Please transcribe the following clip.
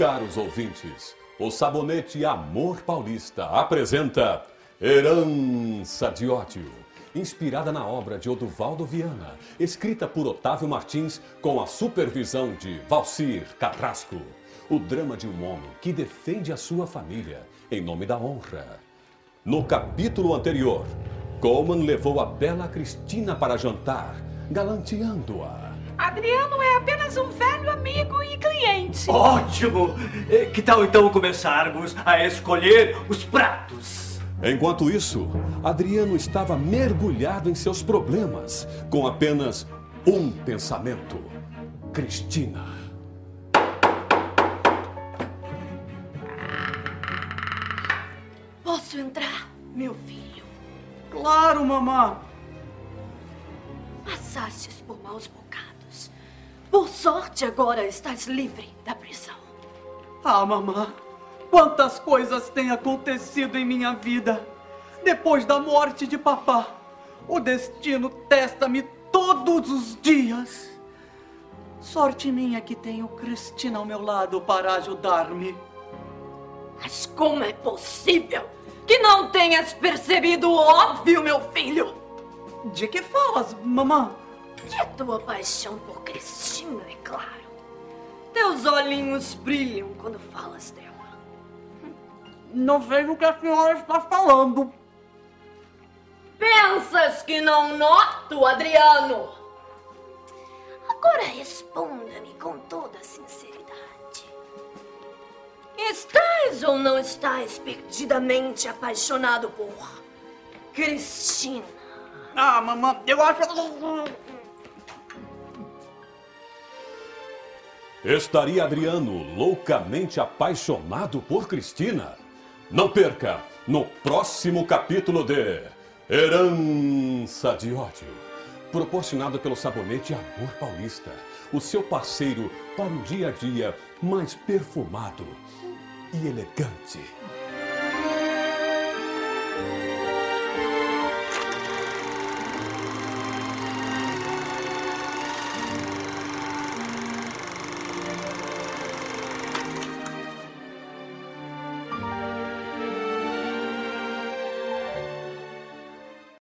Caros ouvintes, o sabonete Amor Paulista apresenta Herança de Ódio, inspirada na obra de Oduvaldo Viana, escrita por Otávio Martins com a supervisão de Valcir Carrasco. O drama de um homem que defende a sua família em nome da honra. No capítulo anterior, Coleman levou a bela Cristina para jantar, galanteando-a. Adriano é apenas um velho amigo e cliente. Ótimo! Que tal então começarmos a escolher os pratos? Enquanto isso, Adriano estava mergulhado em seus problemas, com apenas um pensamento: Cristina. Posso entrar, meu filho? Claro, mamã! Passastes por maus bocados. Por sorte, agora estás livre da prisão. Ah, mamã, quantas coisas têm acontecido em minha vida. Depois da morte de papá, o destino testa-me todos os dias. Sorte minha que tenho Cristina ao meu lado para ajudar-me. Mas como é possível que não tenhas percebido o óbvio, meu filho? De que falas, mamã? Que tua paixão por Cristina, é claro. Teus olhinhos brilham quando falas dela. Não vejo o que a senhora está falando. Pensas que não noto, Adriano? Agora responda-me com toda a sinceridade. Estás ou não estás perdidamente apaixonado por Cristina? Ah, mamã, eu acho. Estaria Adriano loucamente apaixonado por Cristina? Não perca no próximo capítulo de Herança de Ódio, proporcionado pelo sabonete Amor Paulista, o seu parceiro para um dia a dia mais perfumado e elegante.